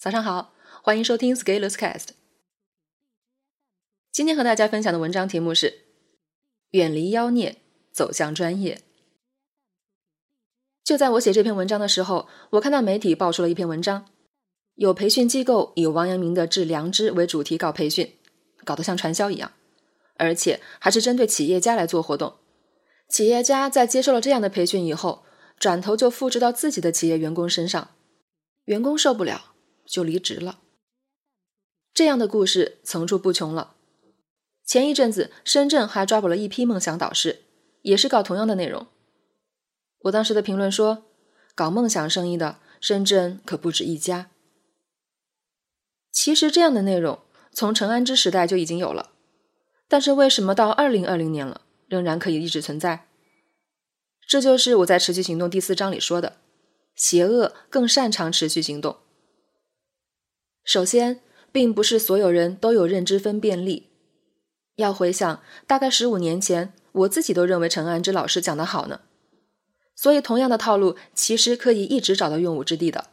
早上好，欢迎收听 Scalers Cast。今天和大家分享的文章题目是“远离妖孽，走向专业”。就在我写这篇文章的时候，我看到媒体爆出了一篇文章，有培训机构以王阳明的致良知为主题搞培训，搞得像传销一样，而且还是针对企业家来做活动。企业家在接受了这样的培训以后，转头就复制到自己的企业员工身上，员工受不了。就离职了。这样的故事层出不穷了。前一阵子，深圳还抓捕了一批梦想导师，也是搞同样的内容。我当时的评论说：“搞梦想生意的，深圳可不止一家。”其实，这样的内容从陈安之时代就已经有了，但是为什么到二零二零年了，仍然可以一直存在？这就是我在《持续行动》第四章里说的：邪恶更擅长持续行动。首先，并不是所有人都有认知分辨力。要回想，大概十五年前，我自己都认为陈安之老师讲的好呢。所以，同样的套路其实可以一直找到用武之地的。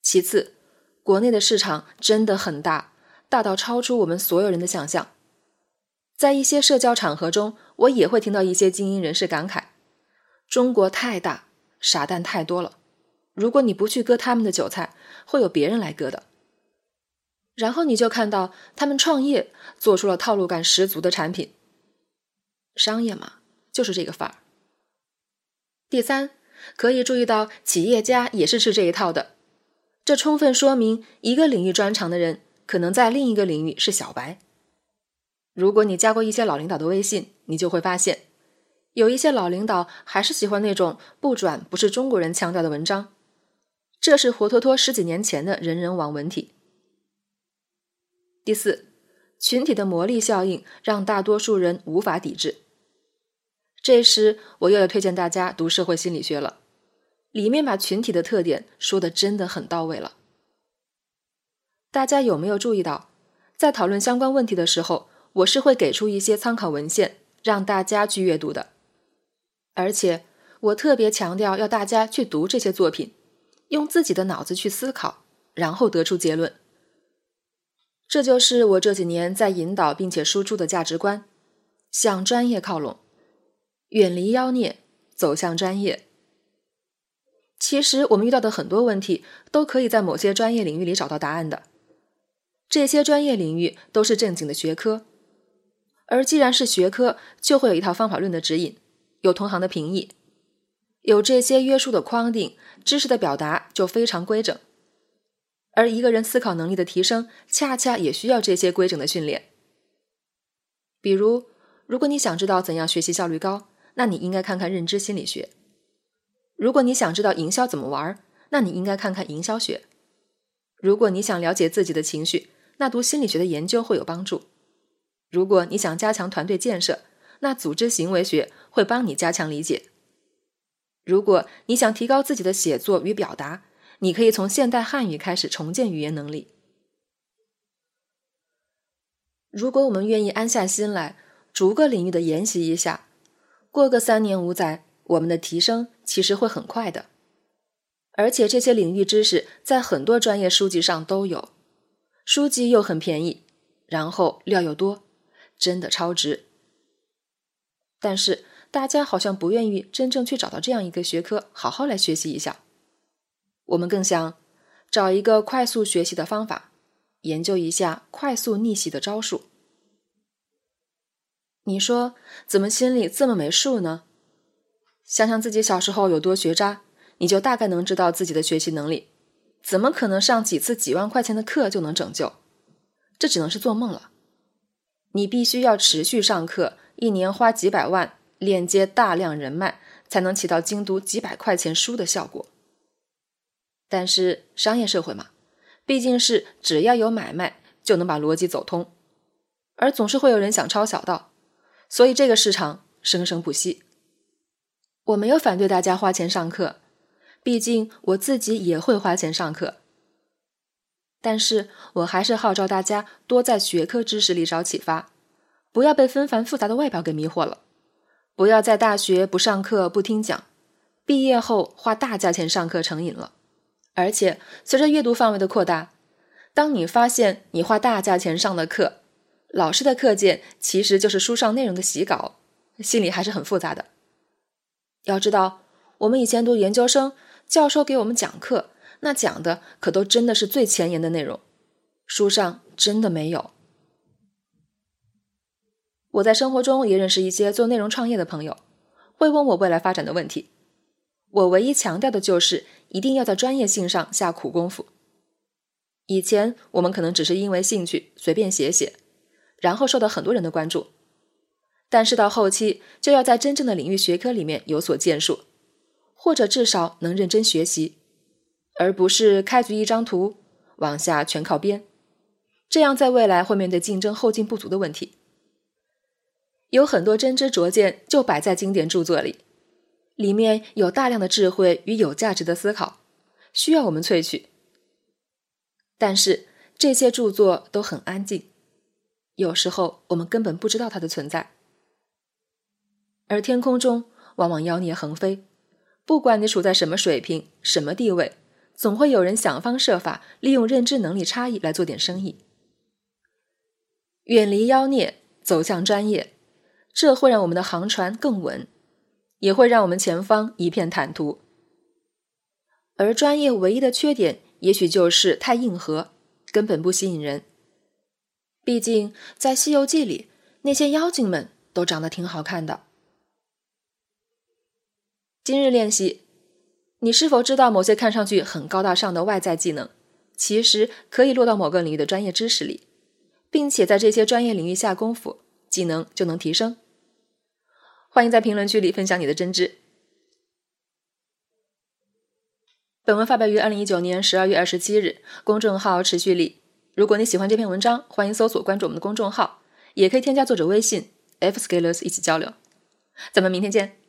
其次，国内的市场真的很大，大到超出我们所有人的想象。在一些社交场合中，我也会听到一些精英人士感慨：“中国太大，傻蛋太多了。”如果你不去割他们的韭菜，会有别人来割的。然后你就看到他们创业，做出了套路感十足的产品。商业嘛，就是这个范儿。第三，可以注意到企业家也是吃这一套的，这充分说明一个领域专长的人，可能在另一个领域是小白。如果你加过一些老领导的微信，你就会发现，有一些老领导还是喜欢那种不转不是中国人腔调的文章。这是活脱脱十几年前的人人网文体。第四，群体的魔力效应让大多数人无法抵制。这时，我又要推荐大家读社会心理学了，里面把群体的特点说的真的很到位了。大家有没有注意到，在讨论相关问题的时候，我是会给出一些参考文献让大家去阅读的，而且我特别强调要大家去读这些作品。用自己的脑子去思考，然后得出结论。这就是我这几年在引导并且输出的价值观：向专业靠拢，远离妖孽，走向专业。其实我们遇到的很多问题，都可以在某些专业领域里找到答案的。这些专业领域都是正经的学科，而既然是学科，就会有一套方法论的指引，有同行的评议。有这些约束的框定，知识的表达就非常规整。而一个人思考能力的提升，恰恰也需要这些规整的训练。比如，如果你想知道怎样学习效率高，那你应该看看认知心理学；如果你想知道营销怎么玩，那你应该看看营销学；如果你想了解自己的情绪，那读心理学的研究会有帮助；如果你想加强团队建设，那组织行为学会帮你加强理解。如果你想提高自己的写作与表达，你可以从现代汉语开始重建语言能力。如果我们愿意安下心来，逐个领域的研习一下，过个三年五载，我们的提升其实会很快的。而且这些领域知识在很多专业书籍上都有，书籍又很便宜，然后料又多，真的超值。但是。大家好像不愿意真正去找到这样一个学科，好好来学习一下。我们更想找一个快速学习的方法，研究一下快速逆袭的招数。你说怎么心里这么没数呢？想想自己小时候有多学渣，你就大概能知道自己的学习能力。怎么可能上几次几万块钱的课就能拯救？这只能是做梦了。你必须要持续上课，一年花几百万。链接大量人脉，才能起到精读几百块钱书的效果。但是商业社会嘛，毕竟是只要有买卖就能把逻辑走通，而总是会有人想抄小道，所以这个市场生生不息。我没有反对大家花钱上课，毕竟我自己也会花钱上课。但是我还是号召大家多在学科知识里找启发，不要被纷繁复杂的外表给迷惑了。不要在大学不上课不听讲，毕业后花大价钱上课成瘾了，而且随着阅读范围的扩大，当你发现你花大价钱上的课，老师的课件其实就是书上内容的洗稿，心里还是很复杂的。要知道，我们以前读研究生，教授给我们讲课，那讲的可都真的是最前沿的内容，书上真的没有。我在生活中也认识一些做内容创业的朋友，会问我未来发展的问题。我唯一强调的就是一定要在专业性上下苦功夫。以前我们可能只是因为兴趣随便写写，然后受到很多人的关注，但是到后期就要在真正的领域学科里面有所建树，或者至少能认真学习，而不是开局一张图往下全靠编，这样在未来会面对竞争后劲不足的问题。有很多真知灼见就摆在经典著作里，里面有大量的智慧与有价值的思考，需要我们萃取。但是这些著作都很安静，有时候我们根本不知道它的存在。而天空中往往妖孽横飞，不管你处在什么水平、什么地位，总会有人想方设法利用认知能力差异来做点生意。远离妖孽，走向专业。这会让我们的航船更稳，也会让我们前方一片坦途。而专业唯一的缺点，也许就是太硬核，根本不吸引人。毕竟在《西游记》里，那些妖精们都长得挺好看的。今日练习，你是否知道某些看上去很高大上的外在技能，其实可以落到某个领域的专业知识里，并且在这些专业领域下功夫，技能就能提升。欢迎在评论区里分享你的真知。本文发表于二零一九年十二月二十七日，公众号持续力。如果你喜欢这篇文章，欢迎搜索关注我们的公众号，也可以添加作者微信 fscalers 一起交流。咱们明天见。